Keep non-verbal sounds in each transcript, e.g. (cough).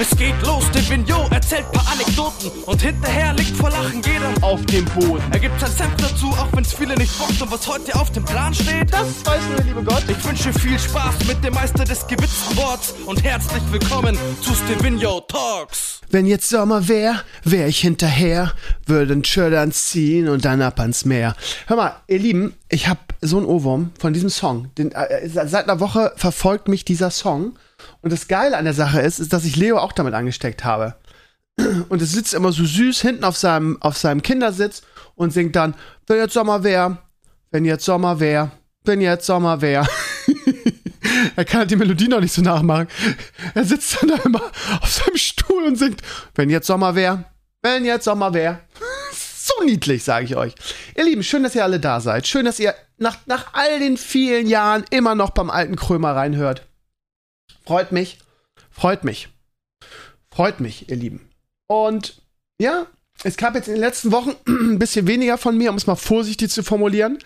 Es geht los, der Vignot erzählt paar Anekdoten und hinterher liegt vor Lachen jeder auf dem Boden. Er gibt sein Senf dazu, auch wenn's viele nicht bockt und was heute auf dem Plan steht. Das weiß nur der liebe Gott. Ich wünsche viel Spaß mit dem Meister des gewitzten Worts und herzlich willkommen zu Stevino Talks. Wenn jetzt Sommer wär, wär ich hinterher, würden Schördern ziehen und dann ab ans Meer. Hör mal, ihr Lieben, ich hab so einen Ohrwurm von diesem Song. Den, äh, seit einer Woche verfolgt mich dieser Song. Und das Geile an der Sache ist, ist, dass ich Leo auch damit angesteckt habe. Und es sitzt immer so süß hinten auf seinem, auf seinem Kindersitz und singt dann, wenn jetzt Sommer wär, wenn jetzt Sommer wär, wenn jetzt Sommer wär. (laughs) er kann halt die Melodie noch nicht so nachmachen. Er sitzt dann da immer auf seinem Stuhl und singt, wenn jetzt Sommer wär, wenn jetzt Sommer wär. (laughs) so niedlich, sage ich euch. Ihr Lieben, schön, dass ihr alle da seid. Schön, dass ihr nach, nach all den vielen Jahren immer noch beim alten Krömer reinhört. Freut mich. Freut mich. Freut mich, ihr Lieben. Und ja, es gab jetzt in den letzten Wochen (clears throat) ein bisschen weniger von mir, um es mal vorsichtig zu formulieren.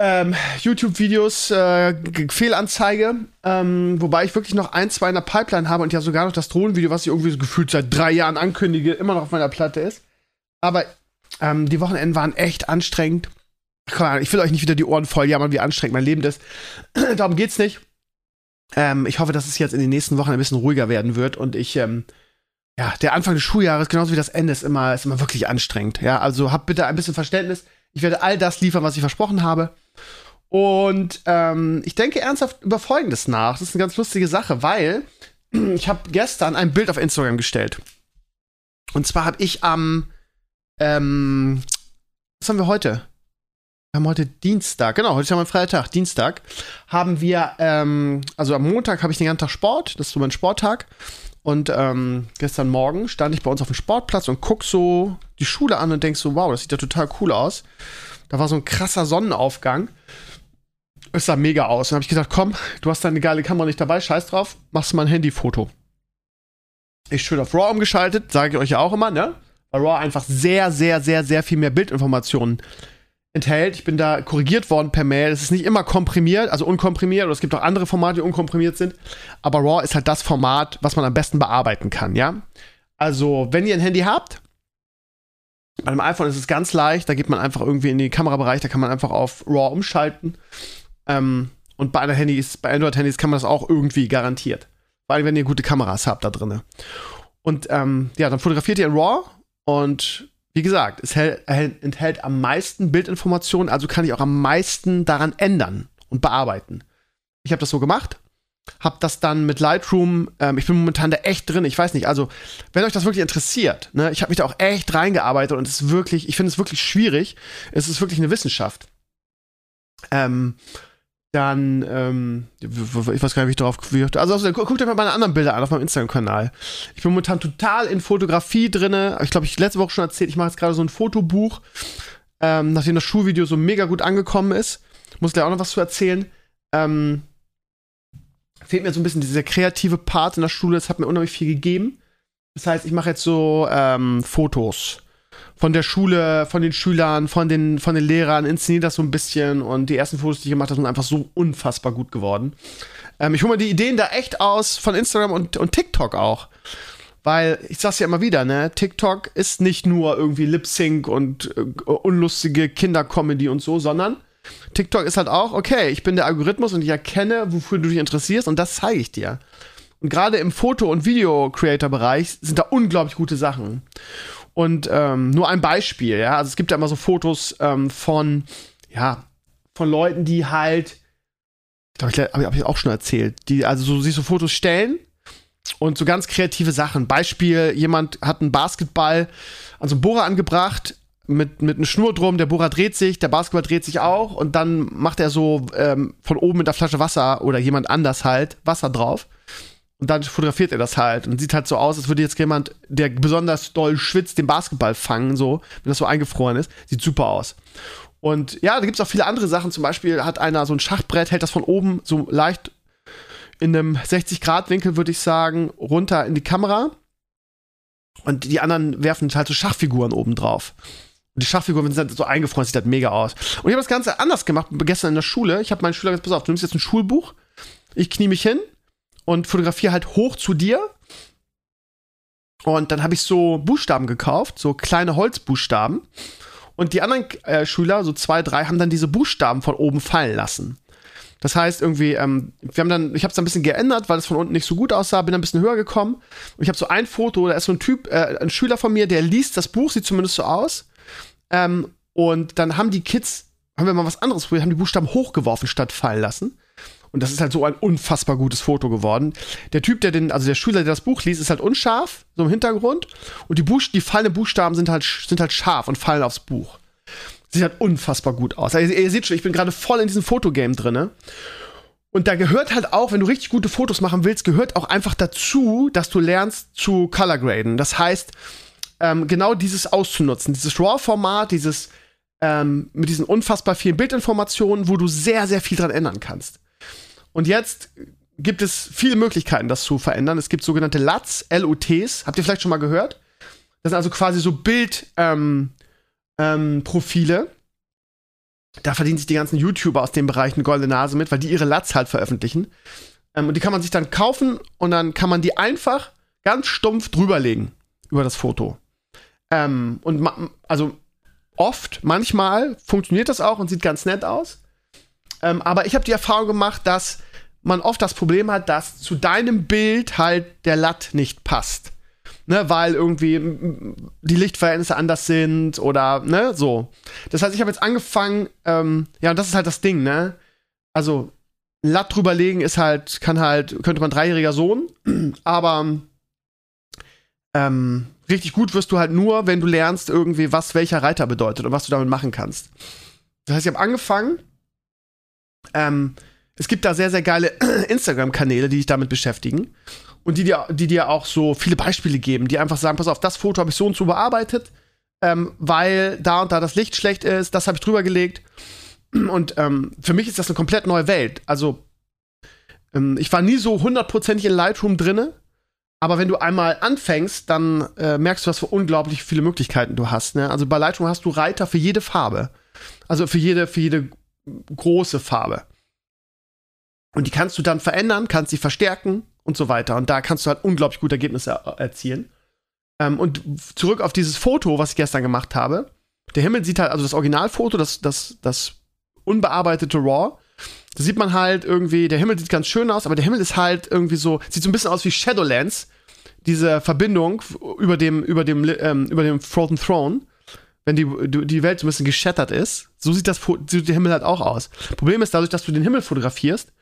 Ähm, YouTube-Videos, äh, Fehlanzeige, ähm, wobei ich wirklich noch ein, zwei in der Pipeline habe und ja sogar noch das Drohnenvideo, was ich irgendwie so gefühlt seit drei Jahren ankündige, immer noch auf meiner Platte ist. Aber ähm, die Wochenenden waren echt anstrengend. Ich will euch nicht wieder die Ohren voll jammern, wie anstrengend mein Leben ist. (clears throat) Darum geht's nicht. Ähm, ich hoffe, dass es jetzt in den nächsten Wochen ein bisschen ruhiger werden wird und ich, ähm, ja, der Anfang des Schuljahres, genauso wie das Ende, ist immer, ist immer wirklich anstrengend. Ja, also habt bitte ein bisschen Verständnis. Ich werde all das liefern, was ich versprochen habe. Und ähm, ich denke ernsthaft über Folgendes nach. Das ist eine ganz lustige Sache, weil (clears throat) ich habe gestern ein Bild auf Instagram gestellt. Und zwar habe ich am, ähm, was haben wir heute? Wir haben heute Dienstag, genau, heute ist ja mein Freitag, Dienstag, haben wir, ähm, also am Montag habe ich den ganzen Tag Sport, das ist so mein Sporttag. Und ähm, gestern Morgen stand ich bei uns auf dem Sportplatz und guck so die Schule an und denk so, wow, das sieht ja total cool aus. Da war so ein krasser Sonnenaufgang. Es sah mega aus. Und dann habe ich gedacht, komm, du hast deine geile Kamera nicht dabei, scheiß drauf, machst mal ein Handyfoto. Ich schön auf RAW umgeschaltet, sage ich euch ja auch immer, ne? Weil RAW einfach sehr, sehr, sehr, sehr viel mehr Bildinformationen enthält. Ich bin da korrigiert worden per Mail. Es ist nicht immer komprimiert, also unkomprimiert, oder es gibt auch andere Formate, die unkomprimiert sind. Aber RAW ist halt das Format, was man am besten bearbeiten kann, ja? Also, wenn ihr ein Handy habt, bei einem iPhone ist es ganz leicht, da geht man einfach irgendwie in den Kamerabereich, da kann man einfach auf RAW umschalten. Ähm, und bei Handys, Android-Handys kann man das auch irgendwie garantiert. Vor allem, wenn ihr gute Kameras habt da drin. Und ähm, ja, dann fotografiert ihr in RAW und wie gesagt, es enthält am meisten Bildinformationen, also kann ich auch am meisten daran ändern und bearbeiten. Ich habe das so gemacht, habe das dann mit Lightroom, ähm, ich bin momentan da echt drin, ich weiß nicht, also wenn euch das wirklich interessiert, ne, ich habe mich da auch echt reingearbeitet und es ist wirklich, ich finde es wirklich schwierig, es ist wirklich eine Wissenschaft. Ähm, dann, ähm, ich weiß gar nicht, wie ich darauf gewirkt Also, also guckt euch mal meine anderen Bilder an auf meinem Instagram-Kanal. Ich bin momentan total in Fotografie drin. Ich glaube, ich letzte Woche schon erzählt, ich mache jetzt gerade so ein Fotobuch, ähm, nachdem das Schulvideo so mega gut angekommen ist. Muss da auch noch was zu erzählen. Ähm, fehlt mir so ein bisschen dieser kreative Part in der Schule. Das hat mir unheimlich viel gegeben. Das heißt, ich mache jetzt so ähm, Fotos von der Schule, von den Schülern, von den, von den Lehrern, inszeniert das so ein bisschen und die ersten Fotos, die ich gemacht habe, sind einfach so unfassbar gut geworden. Ähm, ich hole mir die Ideen da echt aus von Instagram und, und TikTok auch. Weil, ich sag's ja immer wieder, ne, TikTok ist nicht nur irgendwie Lip Sync und äh, unlustige Kindercomedy und so, sondern TikTok ist halt auch, okay, ich bin der Algorithmus und ich erkenne, wofür du dich interessierst und das zeige ich dir. Und gerade im Foto- und Video-Creator-Bereich sind da unglaublich gute Sachen. Und ähm, nur ein Beispiel, ja. Also es gibt ja immer so Fotos ähm, von, ja, von Leuten, die halt, glaube, ich, habe ich auch schon erzählt, die also so, sich so Fotos stellen und so ganz kreative Sachen. Beispiel, jemand hat einen Basketball an so einen Bohrer angebracht mit, mit einer Schnur drum, der Bohrer dreht sich, der Basketball dreht sich auch und dann macht er so ähm, von oben mit der Flasche Wasser oder jemand anders halt Wasser drauf. Und dann fotografiert er das halt und sieht halt so aus, als würde jetzt jemand, der besonders doll schwitzt, den Basketball fangen, so, wenn das so eingefroren ist. Sieht super aus. Und ja, da gibt es auch viele andere Sachen. Zum Beispiel hat einer so ein Schachbrett, hält das von oben so leicht in einem 60-Grad-Winkel, würde ich sagen, runter in die Kamera. Und die anderen werfen halt so Schachfiguren oben drauf. Und die Schachfiguren sind halt so eingefroren, sieht halt mega aus. Und ich habe das Ganze anders gemacht, gestern in der Schule. Ich habe meinen Schüler gesagt, pass auf, du nimmst jetzt ein Schulbuch, ich knie mich hin, und fotografiere halt hoch zu dir Und dann habe ich so Buchstaben gekauft, so kleine Holzbuchstaben. Und die anderen äh, Schüler, so zwei, drei, haben dann diese Buchstaben von oben fallen lassen. Das heißt irgendwie, ähm, wir haben dann, ich habe es ein bisschen geändert, weil es von unten nicht so gut aussah, bin ein bisschen höher gekommen. Und ich habe so ein Foto, da ist so ein Typ, äh, ein Schüler von mir, der liest das Buch, sieht zumindest so aus. Ähm, und dann haben die Kids, haben wir mal was anderes probiert, haben die Buchstaben hochgeworfen statt fallen lassen. Und das ist halt so ein unfassbar gutes Foto geworden. Der Typ, der den, also der Schüler, der das Buch liest, ist halt unscharf, so im Hintergrund. Und die, Buch die fallenden Buchstaben sind halt, sind halt scharf und fallen aufs Buch. Sieht halt unfassbar gut aus. Also, ihr seht schon, ich bin gerade voll in diesem Fotogame drin. Und da gehört halt auch, wenn du richtig gute Fotos machen willst, gehört auch einfach dazu, dass du lernst zu color graden. Das heißt, ähm, genau dieses auszunutzen, dieses RAW-Format, dieses ähm, mit diesen unfassbar vielen Bildinformationen, wo du sehr, sehr viel dran ändern kannst. Und jetzt gibt es viele Möglichkeiten, das zu verändern. Es gibt sogenannte LUTs, LUTs, habt ihr vielleicht schon mal gehört? Das sind also quasi so Bild, ähm, ähm. Da verdienen sich die ganzen YouTuber aus dem Bereich eine goldene Nase mit, weil die ihre LUTs halt veröffentlichen. Ähm, und die kann man sich dann kaufen und dann kann man die einfach ganz stumpf drüberlegen über das Foto. Ähm, und also oft, manchmal funktioniert das auch und sieht ganz nett aus. Ähm, aber ich habe die Erfahrung gemacht, dass man oft das Problem hat, dass zu deinem Bild halt der LUT nicht passt ne, weil irgendwie die Lichtverhältnisse anders sind oder ne, so. Das heißt, ich habe jetzt angefangen, ähm, ja, und das ist halt das Ding, ne? Also, Latt drüberlegen ist halt, kann halt, könnte man dreijähriger Sohn, (clears throat) aber ähm, richtig gut wirst du halt nur, wenn du lernst irgendwie, was welcher Reiter bedeutet und was du damit machen kannst. Das heißt, ich habe angefangen, ähm, es gibt da sehr, sehr geile (clears throat) Instagram-Kanäle, die sich damit beschäftigen und die dir, die dir auch so viele Beispiele geben, die einfach sagen, pass auf, das Foto habe ich so und so bearbeitet, ähm, weil da und da das Licht schlecht ist, das habe ich drüber gelegt. (clears throat) Und ähm, für mich ist das eine komplett neue Welt. Also ähm, ich war nie so hundertprozentig in Lightroom drinne, aber wenn du einmal anfängst, dann äh, merkst du, was für unglaublich viele Möglichkeiten du hast. Ne? Also bei Lightroom hast du Reiter für jede Farbe. Also für jede, für jede große Farbe. Und die kannst du dann verändern, kannst sie verstärken, und so weiter. Und da kannst du halt unglaublich gute Ergebnisse erzielen. Ähm, und zurück auf dieses Foto, was ich gestern gemacht habe. Der Himmel sieht halt, also das Originalfoto, das, das, das unbearbeitete RAW, da sieht man halt irgendwie, der Himmel sieht ganz schön aus, aber der Himmel ist halt irgendwie so, sieht so ein bisschen aus wie Shadowlands, diese Verbindung über dem, über dem, ähm, über dem Frozen Throne, wenn die, die Welt so ein bisschen geschettert ist. So sieht das sieht der Himmel halt auch aus. Problem ist, dadurch, dass du den Himmel fotografierst,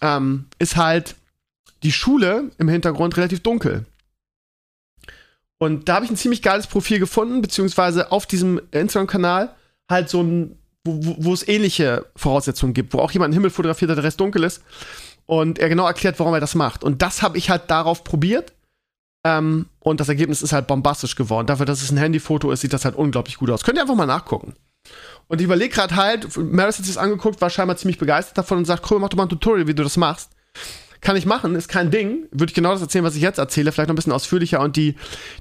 ähm, ist halt die Schule im Hintergrund relativ dunkel. Und da habe ich ein ziemlich geiles Profil gefunden, beziehungsweise auf diesem Instagram-Kanal halt so ein, wo, wo, es ähnliche Voraussetzungen gibt, wo auch jemand einen Himmel fotografiert, der Rest dunkel ist. Und er genau erklärt, warum er das macht. Und das habe ich halt darauf probiert. Ähm, und das Ergebnis ist halt bombastisch geworden. Dafür, dass es ein Handyfoto ist, sieht das halt unglaublich gut aus. Könnt ihr einfach mal nachgucken. Und ich überlege gerade halt, Maris hat sich das angeguckt, war scheinbar ziemlich begeistert davon und sagt, cool, mach doch mal ein Tutorial, wie du das machst. Kann ich machen, ist kein Ding. Würde ich genau das erzählen, was ich jetzt erzähle, vielleicht noch ein bisschen ausführlicher und die,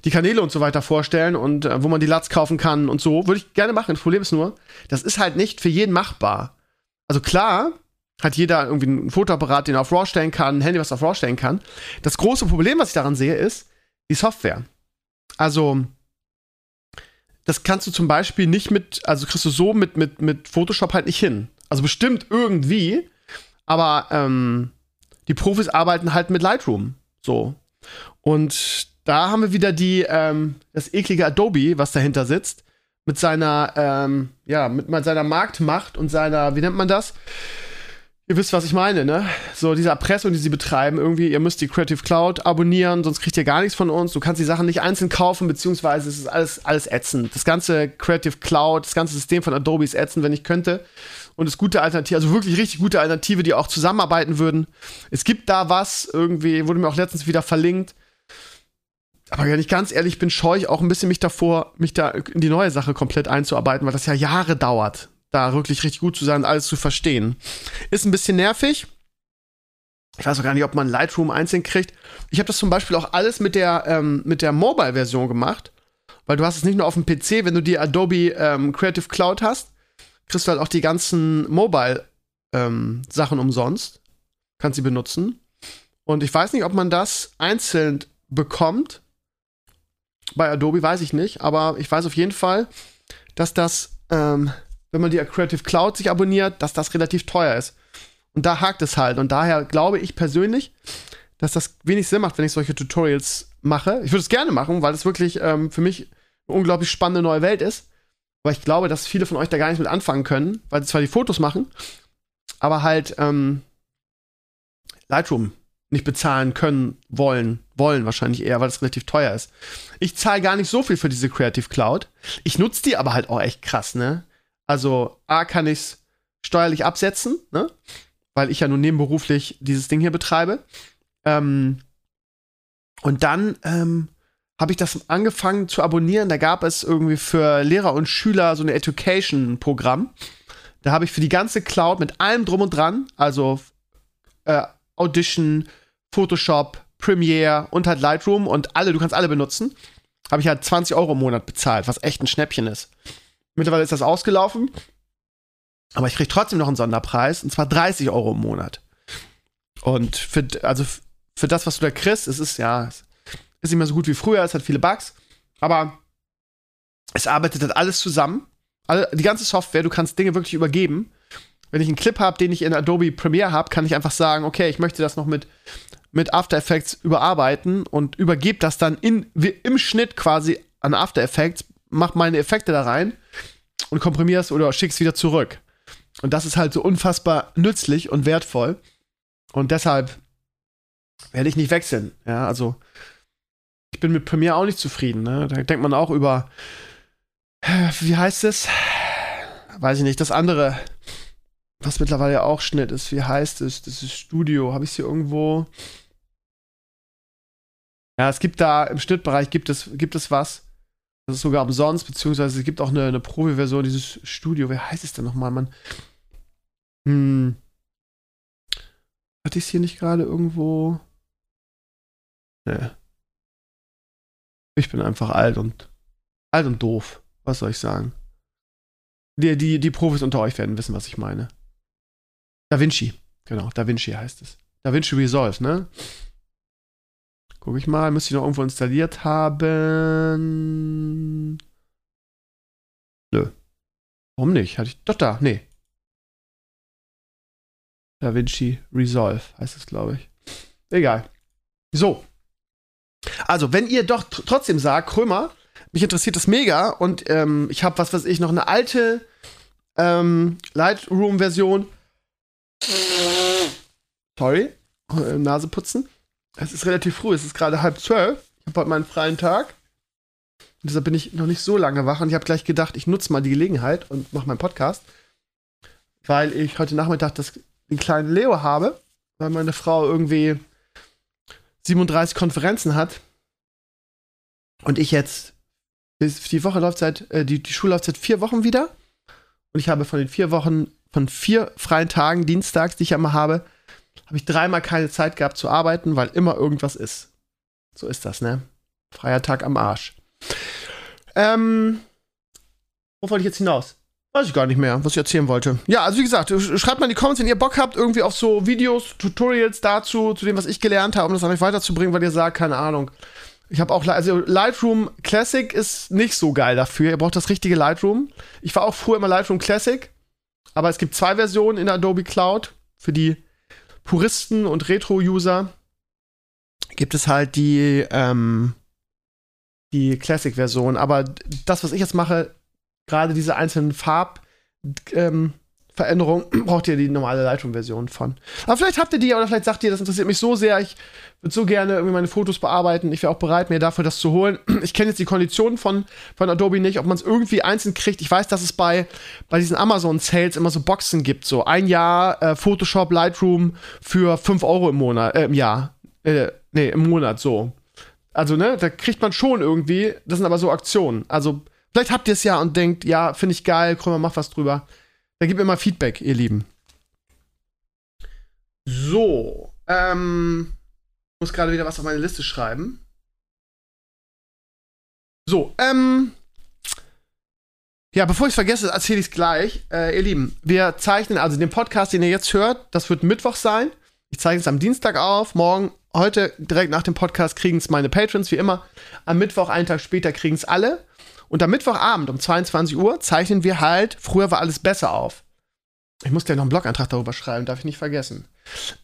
die Kanäle und so weiter vorstellen und äh, wo man die Lats kaufen kann und so. Würde ich gerne machen. Das Problem ist nur, das ist halt nicht für jeden machbar. Also klar, hat jeder irgendwie einen Fotoapparat, den er auf RAW stellen kann, ein Handy, was er auf RAW stellen kann. Das große Problem, was ich daran sehe, ist die Software. Also, das kannst du zum Beispiel nicht mit, also kriegst du so mit, mit, mit Photoshop halt nicht hin. Also bestimmt irgendwie, aber ähm, die Profis arbeiten halt mit Lightroom. So. Und da haben wir wieder die, ähm, das eklige Adobe, was dahinter sitzt, mit seiner, ähm, ja, mit seiner Marktmacht und seiner, wie nennt man das? Ihr wisst, was ich meine, ne? So diese Erpressung, die sie betreiben, irgendwie, ihr müsst die Creative Cloud abonnieren, sonst kriegt ihr gar nichts von uns. Du kannst die Sachen nicht einzeln kaufen, beziehungsweise es ist alles, alles ätzend. Das ganze Creative Cloud, das ganze System von Adobe ist ätzend, wenn ich könnte und es gute Alternative, also wirklich richtig gute Alternative, die auch zusammenarbeiten würden. Es gibt da was, irgendwie, wurde mir auch letztens wieder verlinkt. Aber wenn ich ganz ehrlich bin, scheue ich auch ein bisschen mich davor, mich da in die neue Sache komplett einzuarbeiten, weil das ja Jahre dauert, da wirklich richtig gut zu sein und alles zu verstehen. Ist ein bisschen nervig. Ich weiß auch gar nicht, ob man Lightroom einzeln kriegt. Ich habe das zum Beispiel auch alles mit der, ähm, der Mobile-Version gemacht, weil du hast es nicht nur auf dem PC, wenn du die Adobe ähm, Creative Cloud hast, kriegst du halt auch die ganzen Mobile-Sachen ähm, umsonst. Kannst sie benutzen. Und ich weiß nicht, ob man das einzeln bekommt bei Adobe, weiß ich nicht, aber ich weiß auf jeden Fall, dass das, ähm, wenn man die Creative Cloud sich abonniert, dass das relativ teuer ist. Und da hakt es halt. Und daher glaube ich persönlich, dass das wenig Sinn macht, wenn ich solche Tutorials mache. Ich würde es gerne machen, weil es wirklich ähm, für mich eine unglaublich spannende neue Welt ist. Aber ich glaube, dass viele von euch da gar nicht mit anfangen können, weil sie zwar die Fotos machen, aber halt ähm, Lightroom nicht bezahlen können, wollen, wollen wahrscheinlich eher, weil es relativ teuer ist. Ich zahle gar nicht so viel für diese Creative Cloud. Ich nutze die aber halt auch echt krass, ne? Also, A, kann ich es steuerlich absetzen, ne? Weil ich ja nun nebenberuflich dieses Ding hier betreibe. Ähm, und dann ähm, habe ich das angefangen zu abonnieren. Da gab es irgendwie für Lehrer und Schüler so ein Education-Programm. Da habe ich für die ganze Cloud mit allem drum und dran, also äh, Audition, Photoshop, Premiere und halt Lightroom und alle, du kannst alle benutzen, habe ich halt 20 Euro im Monat bezahlt, was echt ein Schnäppchen ist. Mittlerweile ist das ausgelaufen, aber ich kriege trotzdem noch einen Sonderpreis und zwar 30 Euro im Monat. Und für, also für das, was du da kriegst, es ist ja, es ist nicht mehr so gut wie früher, es hat viele Bugs, aber es arbeitet halt alles zusammen. Alle, die ganze Software, du kannst Dinge wirklich übergeben. Wenn ich einen Clip habe, den ich in Adobe Premiere habe, kann ich einfach sagen, okay, ich möchte das noch mit, mit After Effects überarbeiten und übergebe das dann in, im Schnitt quasi an After Effects, mach meine Effekte da rein und komprimiere es oder schicke es wieder zurück. Und das ist halt so unfassbar nützlich und wertvoll. Und deshalb werde ich nicht wechseln. Ja, also ich bin mit Premiere auch nicht zufrieden. Ne? Da denkt man auch über, wie heißt es? Weiß ich nicht, das andere, was mittlerweile auch Schnitt ist, wie heißt es? Das ist Studio. Habe ich es hier irgendwo? Ja, es gibt da im Schnittbereich gibt es, gibt es was. Das ist sogar umsonst, beziehungsweise es gibt auch eine, eine Profi-Version dieses Studio. Wie heißt es denn nochmal, Mann? Hm. Hatte ich es hier nicht gerade irgendwo? Nee. Ich bin einfach alt und alt und doof. Was soll ich sagen? Die, die, die Profis unter euch werden wissen, was ich meine. Da Vinci. Genau, Da Vinci heißt es. Da Vinci Resolve, ne? Guck ich mal, müsste ich noch irgendwo installiert haben. Nö. Warum nicht? Hatte ich. Doch da, nee. Da Vinci Resolve heißt es, glaube ich. Egal. So. Also, wenn ihr doch tr trotzdem sagt, Krömer, mich interessiert das mega und ähm, ich habe, was weiß ich, noch eine alte ähm, Lightroom-Version. Sorry, äh, Nase putzen. Es ist relativ früh, es ist gerade halb zwölf. Ich habe heute meinen freien Tag. Und deshalb bin ich noch nicht so lange wach und ich habe gleich gedacht, ich nutze mal die Gelegenheit und mache meinen Podcast. Weil ich heute Nachmittag das, den kleinen Leo habe, weil meine Frau irgendwie 37 Konferenzen hat und ich jetzt die Woche läuft seit äh, die, die Schule läuft seit vier Wochen wieder und ich habe von den vier Wochen von vier freien Tagen dienstags, die ich immer habe, habe ich dreimal keine Zeit gehabt zu arbeiten, weil immer irgendwas ist. So ist das, ne? Freier Tag am Arsch. Ähm, wo wollte ich jetzt hinaus? Weiß ich gar nicht mehr, was ich erzählen wollte. Ja, also wie gesagt, schreibt mal in die Comments, wenn ihr Bock habt, irgendwie auf so Videos, Tutorials dazu, zu dem, was ich gelernt habe, um das an euch weiterzubringen, weil ihr sagt, keine Ahnung. Ich habe auch, also Lightroom Classic ist nicht so geil dafür. Ihr braucht das richtige Lightroom. Ich war auch früher immer Lightroom Classic, aber es gibt zwei Versionen in Adobe Cloud. Für die Puristen und Retro-User gibt es halt die, ähm, die Classic-Version. Aber das, was ich jetzt mache, gerade diese einzelnen Farbveränderungen, ähm, (clears throat) braucht ihr die normale Lightroom-Version von. Aber vielleicht habt ihr die, oder vielleicht sagt ihr, das interessiert mich so sehr, ich würde so gerne irgendwie meine Fotos bearbeiten. Ich wäre auch bereit, mir dafür das zu holen. (clears throat) Ich kenne jetzt die Konditionen von, von Adobe nicht, ob man es irgendwie einzeln kriegt. Ich weiß, dass es bei, bei diesen Amazon-Sales immer so Boxen gibt. So ein Jahr äh, Photoshop, Lightroom für 5 Euro im Monat, äh, im Jahr. Äh, nee, im Monat, so. Also, ne, da kriegt man schon irgendwie, das sind aber so Aktionen. Also, Vielleicht habt ihr es ja und denkt, ja, finde ich geil, Krömer, mach was drüber. Gebt mir mal Feedback, ihr Lieben. So, ähm, muss gerade wieder was auf meine Liste schreiben. So, ähm, ja, bevor ich es vergesse, erzähle ich es gleich. Äh, ihr Lieben, wir zeichnen also den Podcast, den ihr jetzt hört, das wird Mittwoch sein. Ich zeichne es am Dienstag auf. Morgen heute direkt nach dem Podcast kriegen es meine Patrons, wie immer. Am Mittwoch, einen Tag später, kriegen es alle. Und am Mittwochabend um 22 Uhr zeichnen wir halt, früher war alles besser auf. Ich muss ja noch einen Blogantrag darüber schreiben, darf ich nicht vergessen.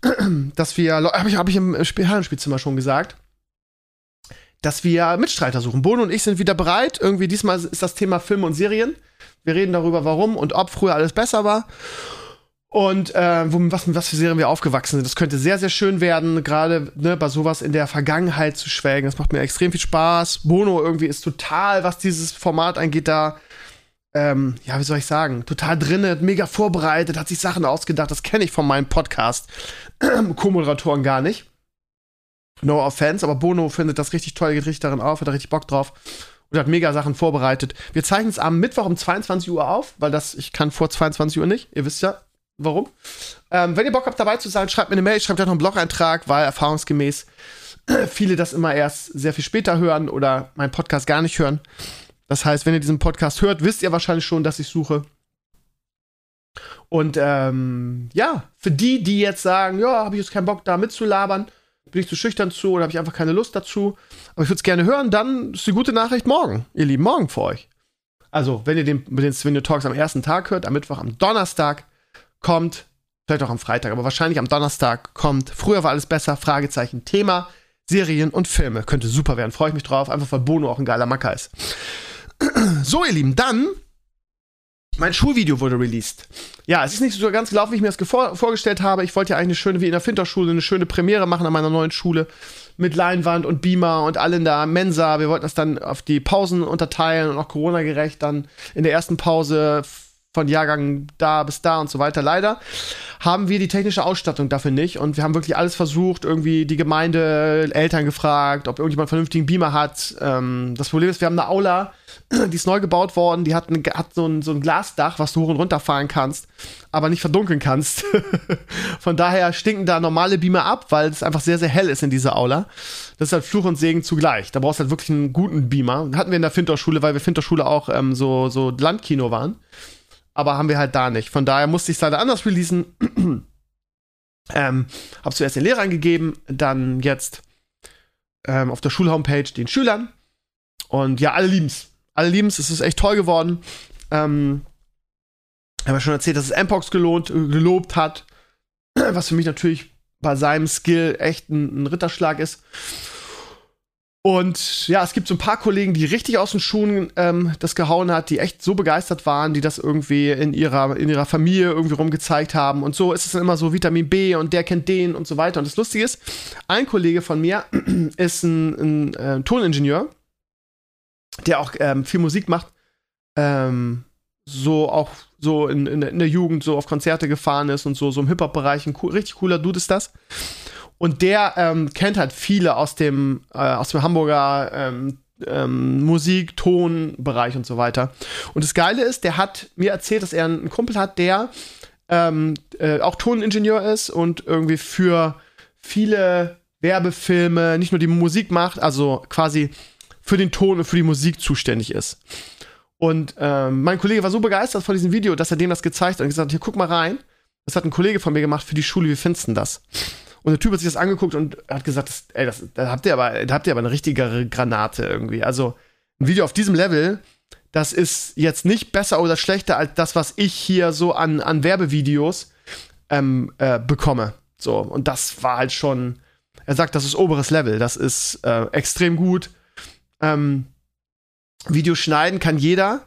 (clears throat) Dass wir, habe ich, hab ich im Herrenspielzimmer schon gesagt, dass wir Mitstreiter suchen. Bono und ich sind wieder bereit. Irgendwie diesmal ist das Thema Filme und Serien. Wir reden darüber, warum und ob früher alles besser war. Und äh, wo, was, was für Serien wir aufgewachsen sind. Das könnte sehr, sehr schön werden, gerade ne, bei sowas in der Vergangenheit zu schwelgen. Das macht mir extrem viel Spaß. Bono irgendwie ist total, was dieses Format angeht, da, ähm, ja, wie soll ich sagen, total drin, mega vorbereitet, hat sich Sachen ausgedacht. Das kenne ich von meinem Podcast. (clears throat) Co-Moderatoren gar nicht. No offense, aber Bono findet das richtig toll, geht richtig darin auf, hat da richtig Bock drauf und hat mega Sachen vorbereitet. Wir zeichnen es am Mittwoch um 22 Uhr auf, weil das, ich kann vor 22 Uhr nicht. Ihr wisst ja, warum. Ähm, wenn ihr Bock habt, dabei zu sein, schreibt mir eine Mail, schreibt ja noch einen Blog-Eintrag, weil erfahrungsgemäß (clears throat) viele das immer erst sehr viel später hören oder meinen Podcast gar nicht hören. Das heißt, wenn ihr diesen Podcast hört, wisst ihr wahrscheinlich schon, dass ich suche. Und ähm, ja, für die, die jetzt sagen, ja, habe ich jetzt keinen Bock, da mitzulabern, bin ich zu schüchtern zu oder habe ich einfach keine Lust dazu. Aber ich würde es gerne hören, dann ist die gute Nachricht morgen, ihr Lieben, morgen für euch. Also, wenn ihr den, den Swinio Talks am ersten Tag hört, am Mittwoch, am Donnerstag kommt, vielleicht auch am Freitag, aber wahrscheinlich am Donnerstag kommt, früher war alles besser, Fragezeichen, Thema, Serien und Filme. Könnte super werden, freue ich mich drauf, einfach weil Bono auch ein geiler Macker ist. (clears throat) So, ihr Lieben, dann mein Schulvideo wurde released. Ja, es ist nicht so ganz gelaufen, wie ich mir das vorgestellt habe. Ich wollte ja eigentlich eine schöne, wie in der Finterschule, eine schöne Premiere machen an meiner neuen Schule. Mit Leinwand und Beamer und alle in der Mensa. Wir wollten das dann auf die Pausen unterteilen und auch Corona-gerecht dann in der ersten Pause von Jahrgang da bis da und so weiter. Leider haben wir die technische Ausstattung dafür nicht und wir haben wirklich alles versucht, irgendwie die Gemeinde, Eltern gefragt, ob irgendjemand einen vernünftigen Beamer hat. Ähm, das Problem ist, wir haben eine Aula, (clears throat) die ist neu gebaut worden, die hat, eine, hat so, ein, so ein Glasdach, was du hoch und runter fahren kannst, aber nicht verdunkeln kannst. (laughs) Von daher stinken da normale Beamer ab, weil es einfach sehr, sehr hell ist in dieser Aula. Das ist halt Fluch und Segen zugleich. Da brauchst du halt wirklich einen guten Beamer. Hatten wir in der Finterschule, weil wir Finterschule auch ähm, so, so Landkino waren aber haben wir halt da nicht. Von daher musste ich es leider anders releasen. (clears throat) ähm, hab zuerst den Lehrern gegeben, dann jetzt ähm, auf der Schulhomepage den Schülern. Und ja, alle lieben's. Alle lieben's. Es ist echt toll geworden. Ähm, ich habe ja schon erzählt, dass es Mpox gelohnt, gelobt hat. (clears throat) Was für mich natürlich bei seinem Skill echt ein, ein Ritterschlag ist. Und ja, es gibt so ein paar Kollegen, die richtig aus den Schuhen ähm, das gehauen hat, die echt so begeistert waren, die das irgendwie in ihrer, in ihrer Familie irgendwie rumgezeigt haben. Und so ist es dann immer so Vitamin B und der kennt den und so weiter. Und das Lustige ist, ein Kollege von mir (clears throat) ist ein, ein äh, Toningenieur, der auch ähm, viel Musik macht. Ähm, so auch so in, in, in, der Jugend so auf Konzerte gefahren ist und so, so im Hip-Hop-Bereich. Ein cool, richtig cooler Dude ist das. Und der ähm, kennt halt viele aus dem, äh, aus dem Hamburger ähm, ähm, Musik, Tonbereich und so weiter. Und das Geile ist, der hat mir erzählt, dass er einen Kumpel hat, der ähm, äh, auch Toningenieur ist und irgendwie für viele Werbefilme nicht nur die Musik macht, also quasi für den Ton und für die Musik zuständig ist. Und ähm, mein Kollege war so begeistert von diesem Video, dass er dem das gezeigt hat und gesagt hat, hier guck mal rein. Das hat ein Kollege von mir gemacht für die Schule, wie findest du das? Und der Typ hat sich das angeguckt und hat gesagt, das, ey, das, da habt ihr aber, da habt ihr aber eine richtige Granate irgendwie. Also ein Video auf diesem Level, das ist jetzt nicht besser oder schlechter als das, was ich hier so an, an Werbevideos ähm, äh, bekomme. So, und das war halt schon, er sagt, das ist oberes Level, das ist äh, extrem gut. Ähm, Video schneiden kann jeder,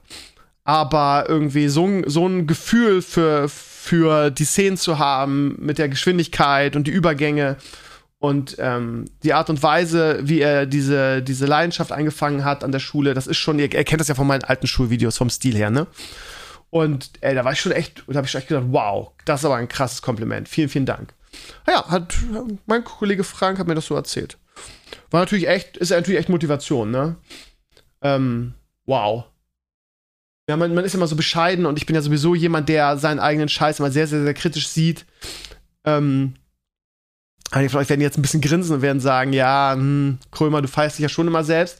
aber irgendwie so, so ein Gefühl für, für die Szenen zu haben, mit der Geschwindigkeit und die Übergänge und ähm, die Art und Weise, wie er diese, diese Leidenschaft eingefangen hat an der Schule, das ist schon, er kennt das ja von meinen alten Schulvideos vom Stil her, ne? Und ey, da war ich schon echt, da habe ich echt gedacht, wow, das ist aber ein krasses Kompliment. Vielen, vielen Dank. Ja, hat mein Kollege Frank hat mir das so erzählt. War natürlich echt, ist natürlich echt Motivation, ne? Ähm, wow. Ja, man, man ist immer so bescheiden und ich bin ja sowieso jemand, der seinen eigenen Scheiß immer sehr, sehr, sehr kritisch sieht. Ähm, einige von euch werden jetzt ein bisschen grinsen und werden sagen, ja, hm, Krömer, du feierst dich ja schon immer selbst.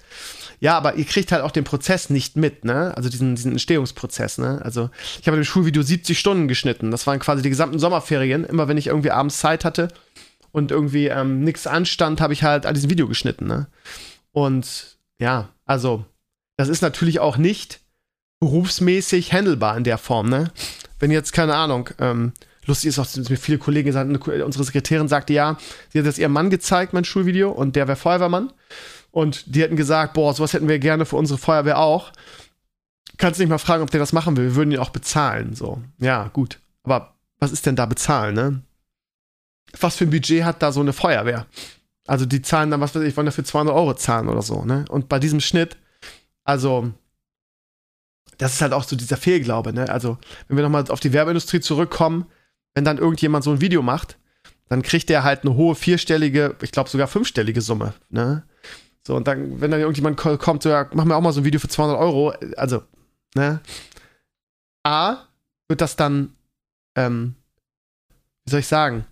Ja, aber ihr kriegt halt auch den Prozess nicht mit, ne? Also diesen, diesen Entstehungsprozess, ne? Also ich habe dem Schulvideo 70 Stunden geschnitten. Das waren quasi die gesamten Sommerferien, immer wenn ich irgendwie abends Zeit hatte und irgendwie ähm, nichts anstand, habe ich halt an diesem Video geschnitten. Ne? Und ja, also das ist natürlich auch nicht berufsmäßig handelbar in der Form. Ne? Wenn jetzt, keine Ahnung, ähm, lustig ist auch, dass mir viele Kollegen sagen, unsere Sekretärin sagte, ja, sie hat das ihrem Mann gezeigt, mein Schulvideo, und der wäre Feuerwehrmann. Und die hätten gesagt, boah, sowas hätten wir gerne für unsere Feuerwehr auch. Kannst nicht mal fragen, ob der das machen will. Wir würden ihn auch bezahlen. So, ja, gut. Aber was ist denn da bezahlen, ne? Was für ein Budget hat da so eine Feuerwehr? Also die zahlen dann, was weiß ich, wollen dafür 200 Euro zahlen oder so, ne? Und bei diesem Schnitt, also das ist halt auch so dieser Fehlglaube, ne? Also wenn wir nochmal auf die Werbeindustrie zurückkommen, wenn dann irgendjemand so ein Video macht, dann kriegt der halt eine hohe vierstellige, ich glaube sogar fünfstellige Summe, ne? So, und dann, wenn dann irgendjemand kommt, so, ja, mach mir auch mal so ein Video für 200 Euro, also, ne? A, wird das dann, ähm, wie soll ich sagen?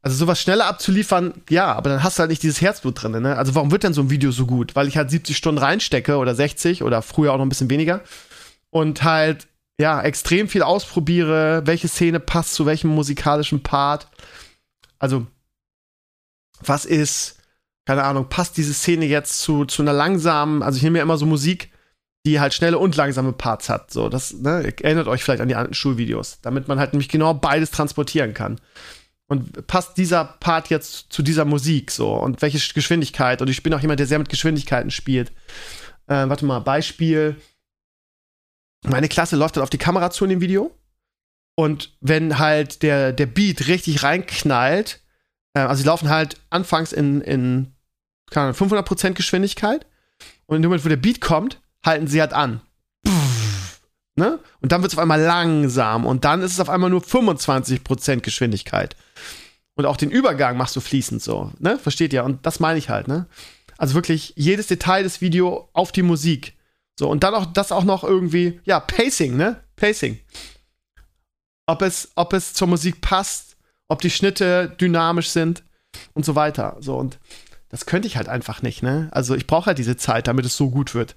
Also sowas schneller abzuliefern, ja, aber dann hast du halt nicht dieses Herzblut drin, ne? Also warum wird denn so ein Video so gut? Weil ich halt 70 Stunden reinstecke oder 60 oder früher auch noch ein bisschen weniger und halt, ja, extrem viel ausprobiere, welche Szene passt zu welchem musikalischen Part. Also, was ist, keine Ahnung, passt diese Szene jetzt zu, zu einer langsamen, also ich nehme ja immer so Musik, die halt schnelle und langsame Parts hat. So, das ne, erinnert euch vielleicht an die alten Schulvideos, damit man halt nämlich genau beides transportieren kann. Und passt dieser Part jetzt zu dieser Musik so und welche Geschwindigkeit? Und ich bin auch jemand, der sehr mit Geschwindigkeiten spielt. Äh, warte mal, Beispiel. Meine Klasse läuft dann auf die Kamera zu in dem Video. Und wenn halt der, der Beat richtig reinknallt, äh, also sie laufen halt anfangs in, in keine Ahnung, 500% Geschwindigkeit. Und in dem Moment, wo der Beat kommt, halten sie halt an. Ne? Und dann wird es auf einmal langsam und dann ist es auf einmal nur 25% Geschwindigkeit. Und auch den Übergang machst du fließend so, ne? Versteht ihr? Und das meine ich halt, ne? Also wirklich jedes Detail des Videos auf die Musik. So, und dann auch das auch noch irgendwie, ja, Pacing, ne? Pacing. Ob es, ob es zur Musik passt, ob die Schnitte dynamisch sind und so weiter. So, und das könnte ich halt einfach nicht, ne? Also ich brauche halt diese Zeit, damit es so gut wird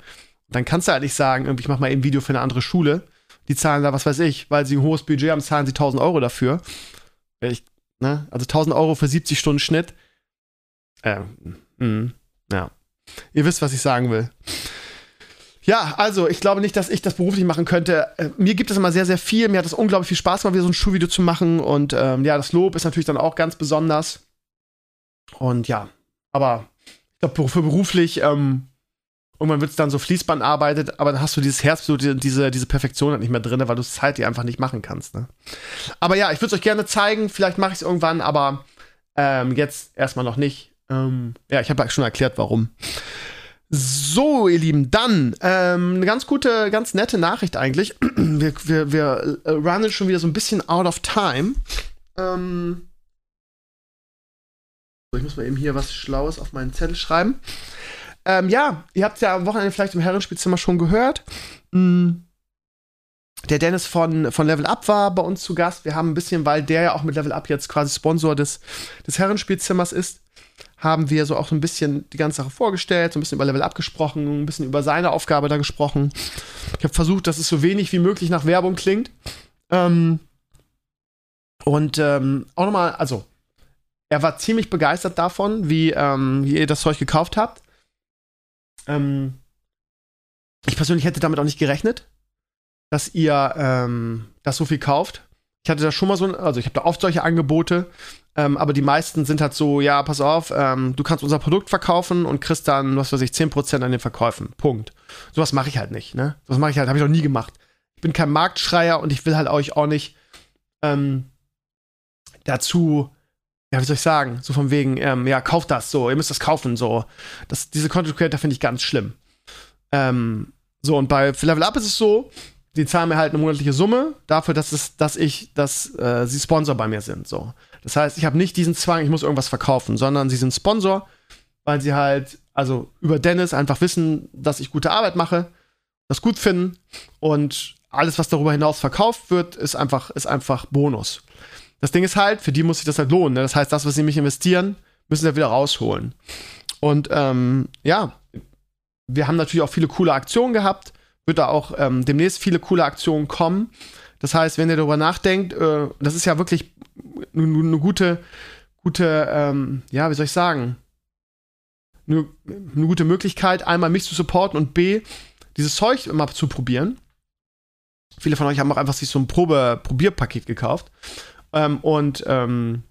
dann kannst du halt nicht sagen, ich mache mal eben ein Video für eine andere Schule. Die zahlen da, was weiß ich, weil sie ein hohes Budget haben, zahlen sie 1000 Euro dafür. Ich, ne? Also 1000 Euro für 70 Stunden Schnitt. Äh, mh, ja. Ihr wisst, was ich sagen will. Ja, also ich glaube nicht, dass ich das beruflich machen könnte. Äh, mir gibt es immer sehr, sehr viel. Mir hat es unglaublich viel Spaß gemacht, wieder so ein Schulvideo zu machen. Und ähm, ja, das Lob ist natürlich dann auch ganz besonders. Und ja, aber ich glaube, für beruflich ähm, Irgendwann wird es dann so Fließband arbeitet, aber dann hast du dieses Herzblut, diese, diese Perfektion halt nicht mehr drin, weil du es halt dir einfach nicht machen kannst. Ne? Aber ja, ich würde es euch gerne zeigen. Vielleicht mache ich es irgendwann, aber ähm, jetzt erstmal noch nicht. Ähm, ja, ich habe schon erklärt, warum. So, ihr Lieben, dann ähm, eine ganz gute, ganz nette Nachricht eigentlich. (clears throat) wir, wir, wir äh, runnen schon wieder so ein bisschen out of time. Ähm, ich muss mal eben hier was Schlaues auf meinen Zettel schreiben. Ähm, ja, ihr habt es ja am Wochenende vielleicht im Herrenspielzimmer schon gehört. Mhm. Der Dennis von, von Level Up war bei uns zu Gast. Wir haben ein bisschen, weil der ja auch mit Level Up jetzt quasi Sponsor des, des Herrenspielzimmers ist, haben wir so auch so ein bisschen die ganze Sache vorgestellt, so ein bisschen über Level Up gesprochen, ein bisschen über seine Aufgabe da gesprochen. Ich habe versucht, dass es so wenig wie möglich nach Werbung klingt. Ähm, und ähm, auch nochmal, also, er war ziemlich begeistert davon, wie, ähm, wie ihr das Zeug gekauft habt. Ähm, ich persönlich hätte damit auch nicht gerechnet, dass ihr ähm, das so viel kauft. Ich hatte da schon mal so, also ich habe da oft solche Angebote, ähm, aber die meisten sind halt so, ja, pass auf, ähm, du kannst unser Produkt verkaufen und kriegst dann, was weiß ich, 10% an den Verkäufen. Punkt. Sowas mache ich halt nicht, ne? Sowas mache ich halt, habe ich noch nie gemacht. Ich bin kein Marktschreier und ich will halt euch auch nicht ähm, dazu ja, wie soll ich sagen, so von wegen, ähm, ja, kauft das so, ihr müsst das kaufen, so. Das, diese Content Creator finde ich ganz schlimm. Ähm, so, und bei Level Up ist es so, die zahlen mir halt eine monatliche Summe dafür, dass, es, dass ich, dass äh, sie Sponsor bei mir sind, so. Das heißt, ich habe nicht diesen Zwang, ich muss irgendwas verkaufen, sondern sie sind Sponsor, weil sie halt, also über Dennis einfach wissen, dass ich gute Arbeit mache, das gut finden und alles, was darüber hinaus verkauft wird, ist einfach, ist einfach Bonus. Das Ding ist halt, für die muss sich das halt lohnen. Ne? Das heißt, das, was sie mich investieren, müssen sie wieder rausholen. Und ähm, ja, wir haben natürlich auch viele coole Aktionen gehabt. Wird da auch ähm, demnächst viele coole Aktionen kommen. Das heißt, wenn ihr darüber nachdenkt, äh, das ist ja wirklich eine gute, gute, ähm, ja, wie soll ich sagen, eine, gute Möglichkeit, einmal mich zu supporten und B, dieses Zeug immer zu probieren. Viele von euch haben auch einfach sich so ein Probe-Probierpaket gekauft. Ähm, und ähm,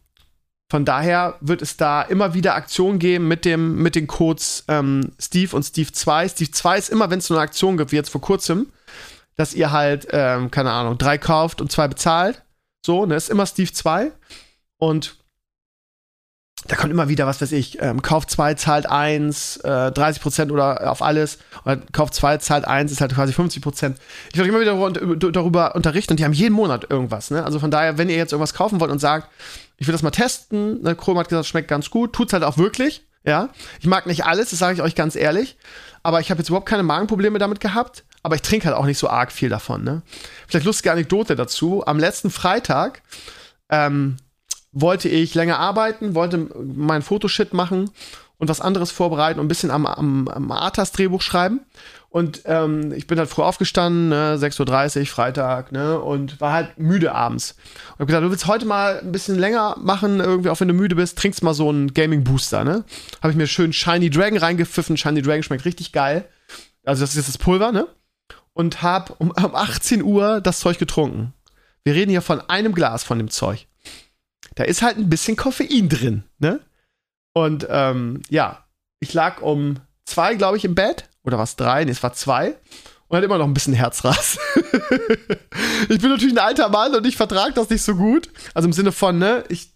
von daher wird es da immer wieder Aktionen geben mit, dem, mit den Codes ähm, Steve und Steve 2. Steve 2 ist immer, wenn es so eine Aktion gibt, wie jetzt vor kurzem, dass ihr halt, ähm, keine Ahnung, drei kauft und zwei bezahlt. So, ne, ist immer Steve 2. Und da kommt immer wieder, was weiß ich, ähm, Kauf 2 zahlt 1, äh, 30% oder auf alles. Oder Kauf 2 zahlt 1, ist halt quasi 50%. Ich werde immer wieder darüber unterrichten und die haben jeden Monat irgendwas. Ne? Also von daher, wenn ihr jetzt irgendwas kaufen wollt und sagt, ich will das mal testen, ne, Chrome hat gesagt, schmeckt ganz gut, tut's halt auch wirklich. Ja, ich mag nicht alles, das sage ich euch ganz ehrlich. Aber ich habe jetzt überhaupt keine Magenprobleme damit gehabt. Aber ich trinke halt auch nicht so arg viel davon. Ne? Vielleicht lustige Anekdote dazu. Am letzten Freitag ähm, wollte ich länger arbeiten, wollte mein Fotoshit machen und was anderes vorbereiten und ein bisschen am, am, am Artas-Drehbuch schreiben. Und ähm, ich bin halt früh aufgestanden, ne, 6.30 Uhr, Freitag, ne, und war halt müde abends. Und hab gedacht, du willst heute mal ein bisschen länger machen, irgendwie, auch wenn du müde bist, trinkst mal so einen Gaming-Booster, ne? Habe ich mir schön Shiny Dragon reingepfiffen. Shiny Dragon schmeckt richtig geil. Also, das ist jetzt das Pulver, ne? Und hab um, (laughs) um 18 Uhr das Zeug getrunken. Wir reden hier von einem Glas von dem Zeug da ist halt ein bisschen Koffein drin, ne? Und ähm, ja, ich lag um zwei, glaube ich, im Bett. Oder was drei? Nee, es war zwei. Und hatte immer noch ein bisschen Herzrass. (laughs) ich bin natürlich ein alter Mann und ich vertrage das nicht so gut. Also im Sinne von, ne, ich,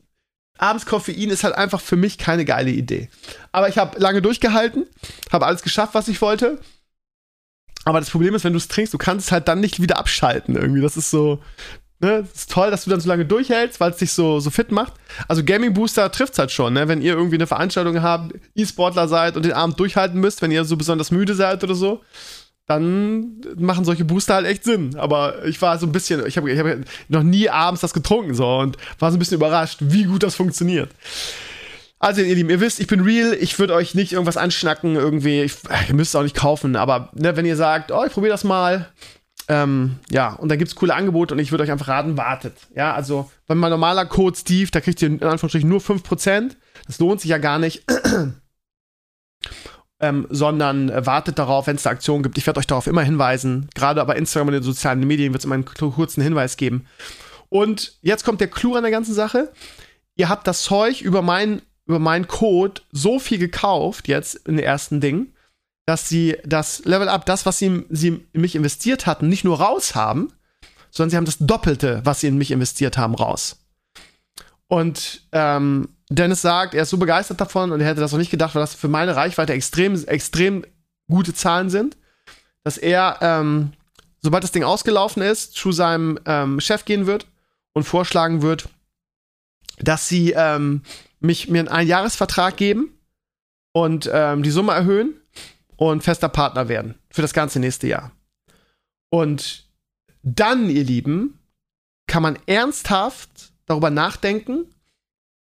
abends Koffein ist halt einfach für mich keine geile Idee. Aber ich habe lange durchgehalten, habe alles geschafft, was ich wollte. Aber das Problem ist, wenn du es trinkst, du kannst es halt dann nicht wieder abschalten irgendwie. Das ist so, Ne, ist toll, dass du dann so lange durchhältst, weil es dich so, so fit macht. Also Gaming Booster trifft es halt schon, ne? Wenn ihr irgendwie eine Veranstaltung habt, E-Sportler seid und den Abend durchhalten müsst, wenn ihr so besonders müde seid oder so, dann machen solche Booster halt echt Sinn. Aber ich war so ein bisschen, ich habe ich hab noch nie abends das getrunken so und war so ein bisschen überrascht, wie gut das funktioniert. Also, ihr Lieben, ihr wisst, ich bin real, ich würde euch nicht irgendwas anschnacken, irgendwie, ich, ihr müsst es auch nicht kaufen, aber ne, wenn ihr sagt, oh, ich probiere das mal, ähm, ja, und dann gibt es coole Angebote und ich würde euch einfach raten, wartet. Ja, also, wenn mein normaler Code Steve, da kriegt ihr in Anführungsstrichen nur 5%. Das lohnt sich ja gar nicht. (clears throat) ähm, sondern äh, wartet darauf, wenn es eine Aktion gibt. Ich werde euch darauf immer hinweisen. Gerade bei Instagram und den sozialen Medien wird es immer einen kurzen Hinweis geben. Und jetzt kommt der Clou an der ganzen Sache. Ihr habt das Zeug über meinen über meinen Code so viel gekauft jetzt in den ersten Dingen, dass sie das Level Up, das, was sie, sie in mich investiert hatten, nicht nur raus haben, sondern sie haben das Doppelte, was sie in mich investiert haben, raus. Und ähm, Dennis sagt, er ist so begeistert davon und er hätte das noch nicht gedacht, weil das für meine Reichweite extrem, extrem gute Zahlen sind, dass er, ähm, sobald das Ding ausgelaufen ist, zu seinem ähm, Chef gehen wird und vorschlagen wird, dass sie ähm, mich, mir einen Einjahresvertrag geben und ähm, die Summe erhöhen und fester Partner werden für das ganze nächste Jahr. Und dann, ihr Lieben, kann man ernsthaft darüber nachdenken,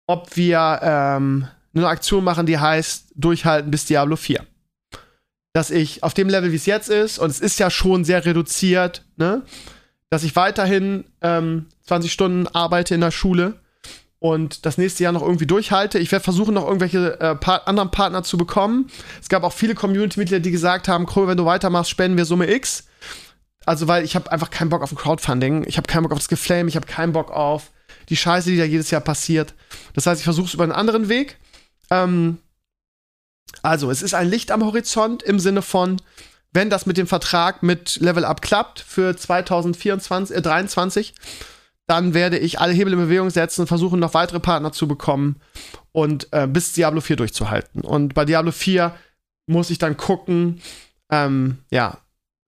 ob wir ähm, eine Aktion machen, die heißt Durchhalten bis Diablo 4. Dass ich auf dem Level, wie es jetzt ist, und es ist ja schon sehr reduziert, ne, dass ich weiterhin ähm, 20 Stunden arbeite in der Schule und das nächste Jahr noch irgendwie durchhalte. Ich werde versuchen, noch irgendwelche äh, Part anderen Partner zu bekommen. Es gab auch viele Community-Mitglieder, die gesagt haben, Kroll, wenn du weitermachst, spenden wir Summe X. Also, weil ich habe einfach keinen Bock auf ein Crowdfunding. Ich habe keinen Bock auf das Geflame. Ich habe keinen Bock auf die Scheiße, die da jedes Jahr passiert. Das heißt, ich versuche es über einen anderen Weg. Ähm, also, es ist ein Licht am Horizont im Sinne von, wenn das mit dem Vertrag mit Level Up klappt für 2024, äh, 23, dann werde ich alle Hebel in Bewegung setzen und versuchen, noch weitere Partner zu bekommen und äh, bis Diablo 4 durchzuhalten. Und bei Diablo 4 muss ich dann gucken, ähm, ja,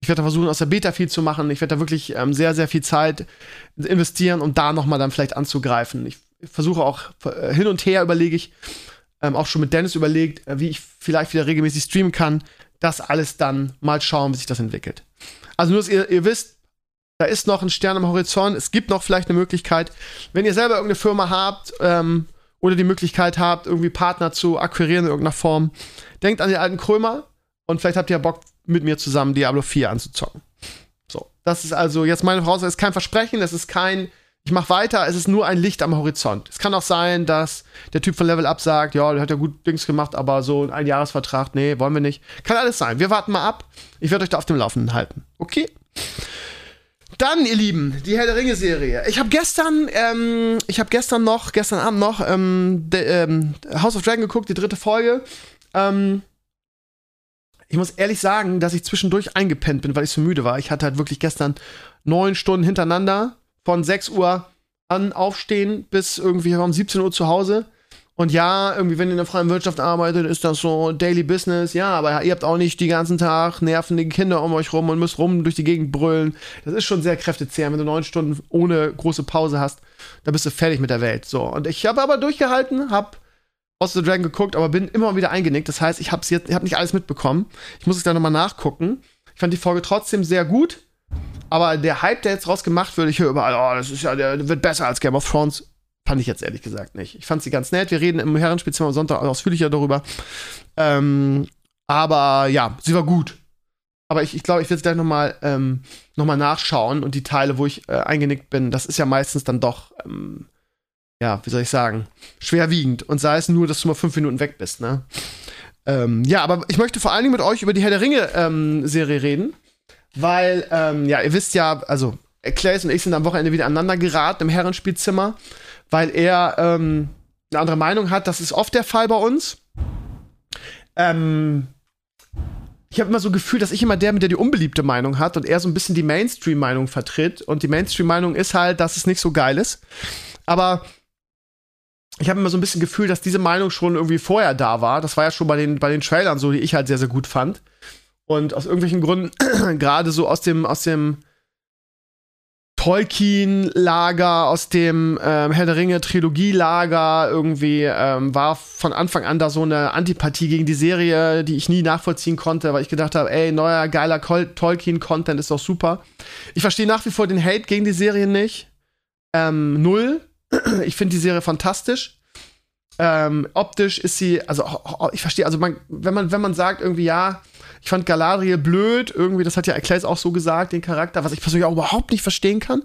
ich werde versuchen, aus der Beta viel zu machen. Ich werde da wirklich ähm, sehr, sehr viel Zeit investieren, um da nochmal dann vielleicht anzugreifen. Ich versuche auch äh, hin und her überlege ich, ähm, auch schon mit Dennis überlegt, äh, wie ich vielleicht wieder regelmäßig streamen kann. Das alles dann mal schauen, wie sich das entwickelt. Also nur, dass ihr, ihr wisst, da ist noch ein Stern am Horizont. Es gibt noch vielleicht eine Möglichkeit. Wenn ihr selber irgendeine Firma habt ähm, oder die Möglichkeit habt, irgendwie Partner zu akquirieren in irgendeiner Form, denkt an den alten Krömer und vielleicht habt ihr Bock, mit mir zusammen Diablo 4 anzuzocken. So, das ist also jetzt meine Voraussetzung. Es ist kein Versprechen, es ist kein Ich mache weiter, es ist nur ein Licht am Horizont. Es kann auch sein, dass der Typ von Level Up sagt, ja, der hat ja gut Dings gemacht, aber so ein Jahresvertrag, nee, wollen wir nicht. Kann alles sein. Wir warten mal ab. Ich werde euch da auf dem Laufenden halten. Okay? Dann, ihr Lieben, die Herr der Ringe-Serie. Ich habe gestern, ähm, ich habe gestern noch, gestern Abend noch ähm, de, ähm, House of Dragon geguckt, die dritte Folge. Ähm, ich muss ehrlich sagen, dass ich zwischendurch eingepennt bin, weil ich so müde war. Ich hatte halt wirklich gestern neun Stunden hintereinander von 6 Uhr an aufstehen bis irgendwie um 17 Uhr zu Hause. Und ja, irgendwie, wenn ihr in der freien Wirtschaft arbeitet, ist das so Daily Business. Ja, aber ihr habt auch nicht den ganzen Tag nervende Kinder um euch rum und müsst rum durch die Gegend brüllen. Das ist schon sehr kräftezehrend, wenn du neun Stunden ohne große Pause hast. Da bist du fertig mit der Welt. So. Und ich habe aber durchgehalten, hab House of the Dragon geguckt, aber bin immer wieder eingenickt. Das heißt, ich habe jetzt, hab nicht alles mitbekommen. Ich muss es dann nochmal nachgucken. Ich fand die Folge trotzdem sehr gut. Aber der Hype, der jetzt raus gemacht wird, ich höre überall, oh, das ist ja, der wird besser als Game of Thrones. Fand ich jetzt ehrlich gesagt nicht. Ich fand sie ganz nett. Wir reden im Herrenspielzimmer am Sonntag ausführlicher darüber. Ähm, aber ja, sie war gut. Aber ich, ich glaube, ich werde gleich nochmal ähm, noch nachschauen und die Teile, wo ich äh, eingenickt bin, das ist ja meistens dann doch, ähm, ja, wie soll ich sagen, schwerwiegend. Und sei es nur, dass du mal fünf Minuten weg bist, ne? Ähm, ja, aber ich möchte vor allen Dingen mit euch über die Herr der Ringe-Serie ähm, reden weil, ähm, ja, ihr wisst ja, also Claes und ich sind am Wochenende wieder aneinander geraten im Herrenspielzimmer, weil er ähm, eine andere Meinung hat. Das ist oft der Fall bei uns. Ähm, ich habe immer so Gefühl, dass ich immer der mit der die unbeliebte Meinung hat und er so ein bisschen die Mainstream-Meinung vertritt. Und die Mainstream-Meinung ist halt, dass es nicht so geil ist. Aber ich habe immer so ein bisschen Gefühl, dass diese Meinung schon irgendwie vorher da war. Das war ja schon bei den, bei den Trailern so, die ich halt sehr, sehr gut fand. Und aus irgendwelchen Gründen, (clears throat) gerade so aus dem, aus dem Tolkien-Lager, aus dem ähm, Herr der Ringe-Trilogie-Lager irgendwie, ähm, war von Anfang an da so eine Antipathie gegen die Serie, die ich nie nachvollziehen konnte, weil ich gedacht habe, ey, neuer, geiler Tolkien-Content ist doch super. Ich verstehe nach wie vor den Hate gegen die Serie nicht. Ähm, null. (clears throat) Ich finde die Serie fantastisch. Ähm, optisch ist sie, also ich verstehe, also man, wenn man, wenn man sagt irgendwie, ja, ich fand Galadriel blöd, irgendwie, das hat ja Claes auch so gesagt, den Charakter, was ich persönlich auch überhaupt nicht verstehen kann.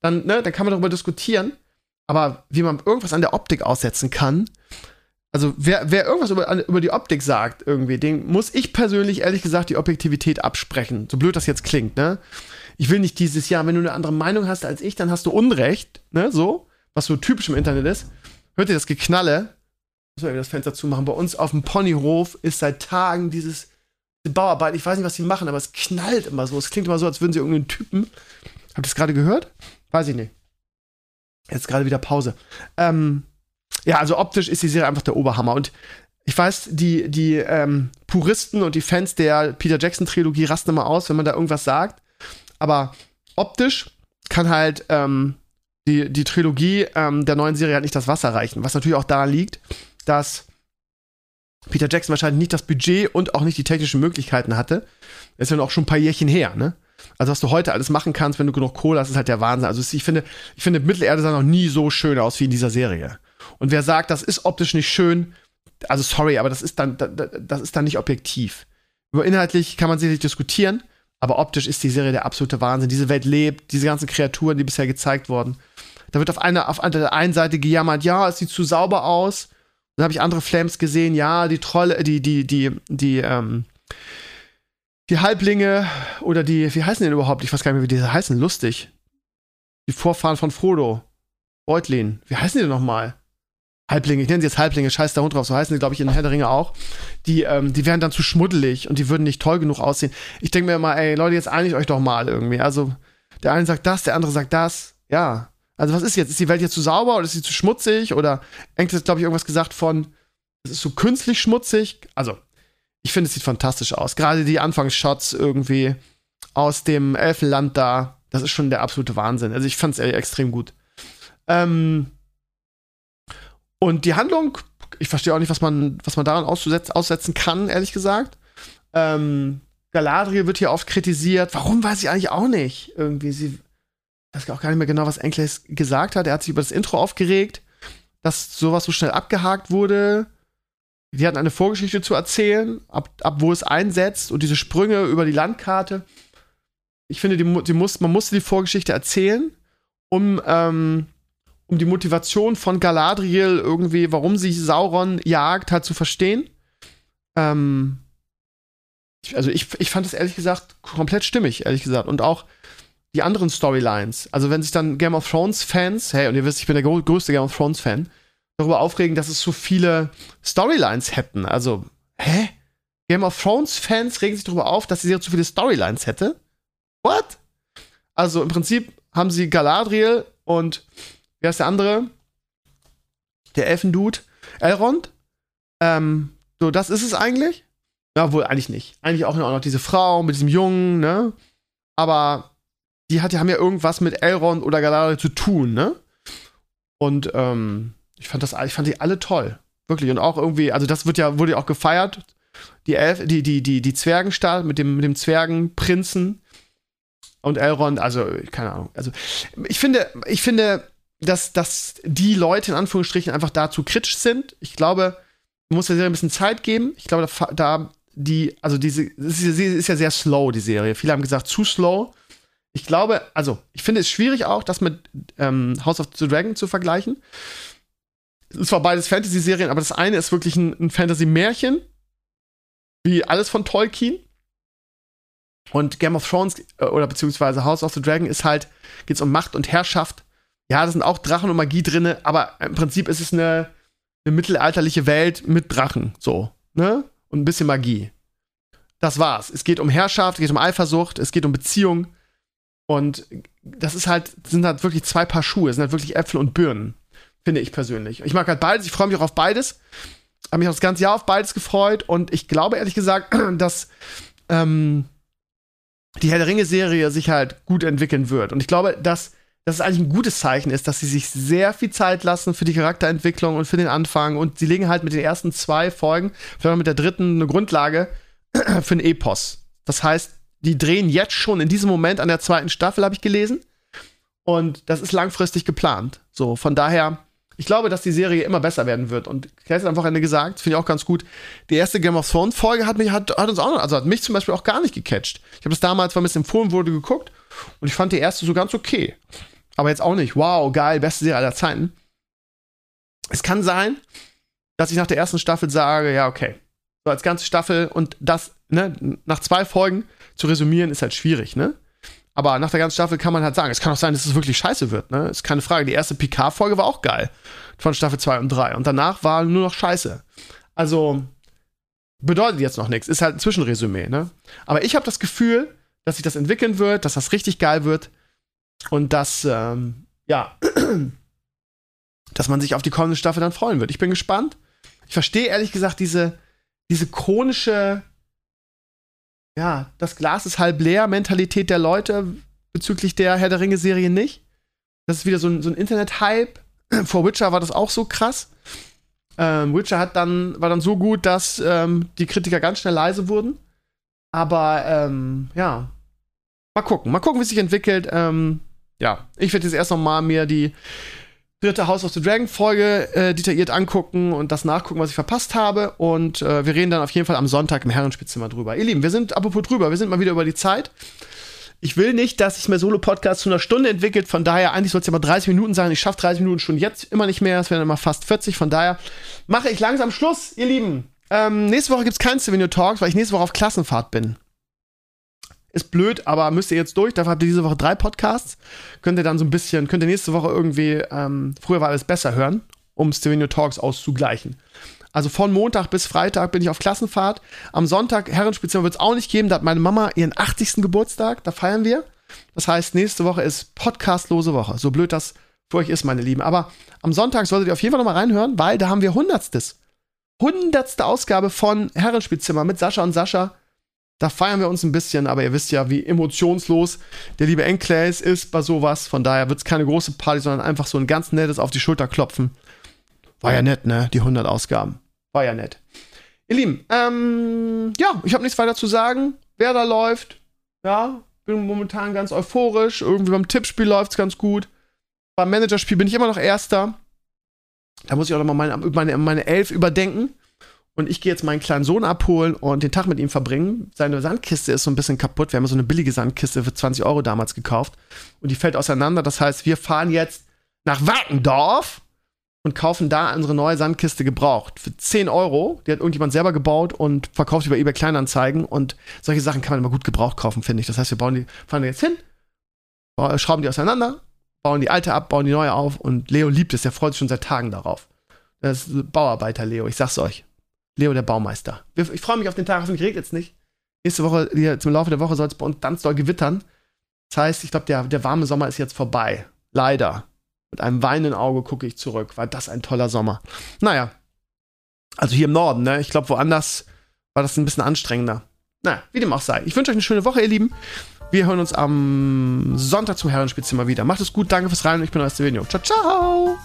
Dann, ne, dann kann man darüber diskutieren. Aber wie man irgendwas an der Optik aussetzen kann, also wer, wer irgendwas über, über die Optik sagt, irgendwie, den muss ich persönlich ehrlich gesagt die Objektivität absprechen. So blöd das jetzt klingt, ne? Ich will nicht dieses Jahr, wenn du eine andere Meinung hast als ich, dann hast du Unrecht, ne? So, was so typisch im Internet ist. Hört ihr das Geknalle? Muss man das Fenster zumachen. Bei uns auf dem Ponyhof ist seit Tagen dieses Bauarbeit, ich weiß nicht, was sie machen, aber es knallt immer so. Es klingt immer so, als würden sie irgendeinen Typen. Habt ihr das gerade gehört? Weiß ich nicht. Jetzt gerade wieder Pause. Ähm, ja, also optisch ist die Serie einfach der Oberhammer. Und ich weiß, die, die ähm, Puristen und die Fans der Peter Jackson-Trilogie rasten immer aus, wenn man da irgendwas sagt. Aber optisch kann halt ähm, die, die Trilogie ähm, der neuen Serie halt nicht das Wasser reichen. Was natürlich auch daran liegt, dass Peter Jackson wahrscheinlich nicht das Budget und auch nicht die technischen Möglichkeiten hatte. Das ist ja auch schon ein paar Jährchen her, ne? Also was du heute alles machen kannst, wenn du genug Kohle hast, ist halt der Wahnsinn. Also ich finde, ich finde Mittelerde sah noch nie so schön aus wie in dieser Serie. Und wer sagt, das ist optisch nicht schön, also sorry, aber das ist dann, das ist dann nicht objektiv. Über inhaltlich kann man sicherlich diskutieren, aber optisch ist die Serie der absolute Wahnsinn. Diese Welt lebt, diese ganzen Kreaturen, die bisher gezeigt wurden. Da wird auf einer, auf der einen Seite gejammert, ja, es sieht zu sauber aus. Dann habe ich andere Flames gesehen, ja, die Trolle, die, die, die, die, ähm, die Halblinge oder die, wie heißen die denn überhaupt? Ich weiß gar nicht mehr, wie die heißen, lustig. Die Vorfahren von Frodo. Beutlin. Wie heißen die denn nochmal? Halblinge, ich nenne sie jetzt Halblinge, scheiß der Hund drauf, so heißen die, glaube ich, in Herr der Ringe auch. Die, ähm, die wären dann zu schmuddelig und die würden nicht toll genug aussehen. Ich denke mir immer, ey, Leute, jetzt einigt euch doch mal irgendwie. Also, der eine sagt das, der andere sagt das. Ja, also was ist jetzt? Ist die Welt jetzt zu sauber oder ist sie zu schmutzig? Oder Enkel hat, glaube ich, irgendwas gesagt von, es ist so künstlich schmutzig. Also, ich finde, es sieht fantastisch aus. Gerade die Anfangsshots irgendwie aus dem Elfenland da, das ist schon der absolute Wahnsinn. Also ich fand es extrem gut. Ähm und die Handlung, ich verstehe auch nicht, was man, was man daran aussetzen kann, ehrlich gesagt. Ähm, Galadriel wird hier oft kritisiert. Warum weiß ich eigentlich auch nicht. Irgendwie, sie weiß auch gar nicht mehr genau, was Enkles gesagt hat. Er hat sich über das Intro aufgeregt, dass sowas so schnell abgehakt wurde. Die hatten eine Vorgeschichte zu erzählen, ab, ab wo es einsetzt und diese Sprünge über die Landkarte. Ich finde, die, die muss, man musste die Vorgeschichte erzählen um, ähm, um die Motivation von Galadriel irgendwie, warum sie Sauron jagt, halt zu verstehen. Ähm, also ich, ich fand es ehrlich gesagt komplett stimmig, ehrlich gesagt. Und auch die anderen Storylines. Also wenn sich dann Game of Thrones Fans, hey, und ihr wisst, ich bin der größte Game of Thrones Fan, darüber aufregen, dass es so viele Storylines hätten. Also, hä? Game of Thrones Fans regen sich darüber auf, dass die Serie zu viele Storylines hätte? What? Also im Prinzip haben sie Galadriel und wer ist der andere? Der Elfendude, Elrond. Ähm, so, das ist es eigentlich. Ja, wohl eigentlich nicht. Eigentlich auch noch diese Frau mit diesem Jungen, ne? Aber die, hat, die haben ja irgendwas mit Elrond oder Galadriel zu tun, ne? Und ähm, ich fand das, ich fand die alle toll. Wirklich. Und auch irgendwie, also das wird ja, wurde ja auch gefeiert. Die Elf, die, die, die, die Zwergenstadt mit dem, mit dem Zwergenprinzen und Elrond, also, keine Ahnung. Also, ich finde, ich finde, dass, dass die Leute in Anführungsstrichen einfach dazu kritisch sind. Ich glaube, man muss der Serie ein bisschen Zeit geben. Ich glaube, da, da die, also diese, sie ist ja sehr slow, die Serie. Viele haben gesagt, zu slow. Ich glaube, also, ich finde es schwierig auch, das mit ähm, House of the Dragon zu vergleichen. Es ist zwar beides Fantasy-Serien, aber das eine ist wirklich ein, ein Fantasy-Märchen, wie alles von Tolkien. Und Game of Thrones äh, oder beziehungsweise House of the Dragon ist halt, geht es um Macht und Herrschaft. Ja, da sind auch Drachen und Magie drin, aber im Prinzip ist es eine, eine mittelalterliche Welt mit Drachen, so, ne? Und ein bisschen Magie. Das war's. Es geht um Herrschaft, es geht um Eifersucht, es geht um Beziehung. Und das ist halt, sind halt wirklich zwei Paar Schuhe, sind halt wirklich Äpfel und Birnen, finde ich persönlich. Ich mag halt beides, ich freue mich auch auf beides. Habe mich auch das ganze Jahr auf beides gefreut und ich glaube ehrlich gesagt, (clears throat) dass ähm, die Herr der Ringe-Serie sich halt gut entwickeln wird. Und ich glaube, dass dass es eigentlich ein gutes Zeichen ist, dass sie sich sehr viel Zeit lassen für die Charakterentwicklung und für den Anfang. Und sie legen halt mit den ersten zwei Folgen, vielleicht mit der dritten, eine Grundlage (clears throat) für ein Epos. Das heißt, die drehen jetzt schon in diesem Moment an der zweiten Staffel, habe ich gelesen. Und das ist langfristig geplant. So, von daher, ich glaube, dass die Serie immer besser werden wird. Und Clay hat am Wochenende gesagt, finde ich auch ganz gut. Die erste Game of Thrones Folge hat mich, hat, hat uns auch noch, also hat mich zum Beispiel auch gar nicht gecatcht. Ich habe das damals, weil mir es empfohlen wurde, geguckt. Und ich fand die erste so ganz okay. Aber jetzt auch nicht, wow, geil, beste Serie aller Zeiten. Es kann sein, dass ich nach der ersten Staffel sage, ja, okay. So als ganze Staffel und das, ne, nach zwei Folgen zu resümieren, ist halt schwierig, ne? Aber nach der ganzen Staffel kann man halt sagen, es kann auch sein, dass es wirklich scheiße wird, ne? Ist keine Frage. Die erste PK-Folge war auch geil. Von Staffel 2 und 3. Und danach war nur noch scheiße. Also, bedeutet jetzt noch nichts. Ist halt ein Zwischenresümee, ne? Aber ich habe das Gefühl, dass sich das entwickeln wird, dass das richtig geil wird und dass, ähm, ja, (clears throat) dass man sich auf die kommende Staffel dann freuen wird. Ich bin gespannt. Ich verstehe ehrlich gesagt diese, diese chronische, ja, das Glas ist halb leer Mentalität der Leute bezüglich der Herr der Ringe-Serie nicht. Das ist wieder so ein, so ein Internet-Hype. (clears throat) Vor Witcher war das auch so krass. Ähm, Witcher hat dann, war dann so gut, dass ähm, die Kritiker ganz schnell leise wurden. Aber ähm, ja, mal gucken. Mal gucken, wie es sich entwickelt. Ähm, ja, ich werde jetzt erst noch mal mir die dritte House of the Dragon Folge äh, detailliert angucken und das nachgucken, was ich verpasst habe. Und äh, wir reden dann auf jeden Fall am Sonntag im Herrenspielzimmer drüber. Ihr Lieben, wir sind apropos drüber, wir sind mal wieder über die Zeit. Ich will nicht, dass sich mein Solo-Podcast zu einer Stunde entwickelt. Von daher, eigentlich soll es ja mal 30 Minuten sein. Ich schaffe 30 Minuten schon jetzt immer nicht mehr. Es werden immer fast 40. Von daher mache ich langsam Schluss, ihr Lieben. Ähm, nächste Woche gibt es kein Stevenio Talks, weil ich nächste Woche auf Klassenfahrt bin. Ist blöd, aber müsst ihr jetzt durch. Dafür habt ihr diese Woche drei Podcasts. Könnt ihr dann so ein bisschen, könnt ihr nächste Woche irgendwie, ähm, früher war alles besser hören, um Stevenio Talks auszugleichen. Also von Montag bis Freitag bin ich auf Klassenfahrt. Am Sonntag, Herrenspezial wird es auch nicht geben. Da hat meine Mama ihren 80. Geburtstag. Da feiern wir. Das heißt, nächste Woche ist podcastlose Woche. So blöd das für euch ist, meine Lieben. Aber am Sonntag solltet ihr auf jeden Fall nochmal reinhören, weil da haben wir Hundertstes. Hundertste Ausgabe von Herrenspielzimmer mit Sascha und Sascha. Da feiern wir uns ein bisschen, aber ihr wisst ja, wie emotionslos der liebe Enclays ist bei sowas. Von daher wird es keine große Party, sondern einfach so ein ganz nettes auf die Schulter klopfen. War ja nett, ne? Die 100 Ausgaben. War ja nett. Ihr Lieben, ähm, ja, ich habe nichts weiter zu sagen. Wer da läuft, ja, bin momentan ganz euphorisch. Irgendwie beim Tippspiel läuft es ganz gut. Beim Managerspiel bin ich immer noch Erster. Da muss ich auch noch mal meine, meine, meine Elf überdenken Und ich gehe jetzt meinen kleinen Sohn abholen und den Tag mit ihm verbringen. Seine Sandkiste ist so ein bisschen kaputt. Wir haben so eine billige Sandkiste für 20 Euro damals gekauft. Und die fällt auseinander. Das heißt, wir fahren jetzt nach Wackendorf und kaufen da unsere neue Sandkiste gebraucht. Für 10 Euro. Die hat irgendjemand selber gebaut und verkauft über eBay Kleinanzeigen. Und solche Sachen kann man immer gut gebraucht kaufen, finde ich. Das heißt, wir bauen die, fahren jetzt hin, schrauben die auseinander, bauen die alte ab, bauen die neue auf. Und Leo liebt es. Der freut sich schon seit Tagen darauf. Das ist Bauarbeiter Leo, ich sag's euch. Leo der Baumeister. Ich freue mich auf den Tag, hoffentlich regnet es nicht. Nächste Woche, zum Laufe der Woche soll es bei uns ganz doll gewittern. Das heißt, ich glaube, der, der warme Sommer ist jetzt vorbei. Leider. Mit einem weinenden Auge gucke ich zurück. War das ein toller Sommer. Naja. Also hier im Norden, ne? Ich glaube, woanders war das ein bisschen anstrengender. Naja, wie dem auch sei. Ich wünsche euch eine schöne Woche, ihr Lieben. Wir hören uns am Sonntag zum Herrenspiel mal wieder. Macht es gut, danke fürs Rein und ich bin euer Stevenio. Ciao, ciao!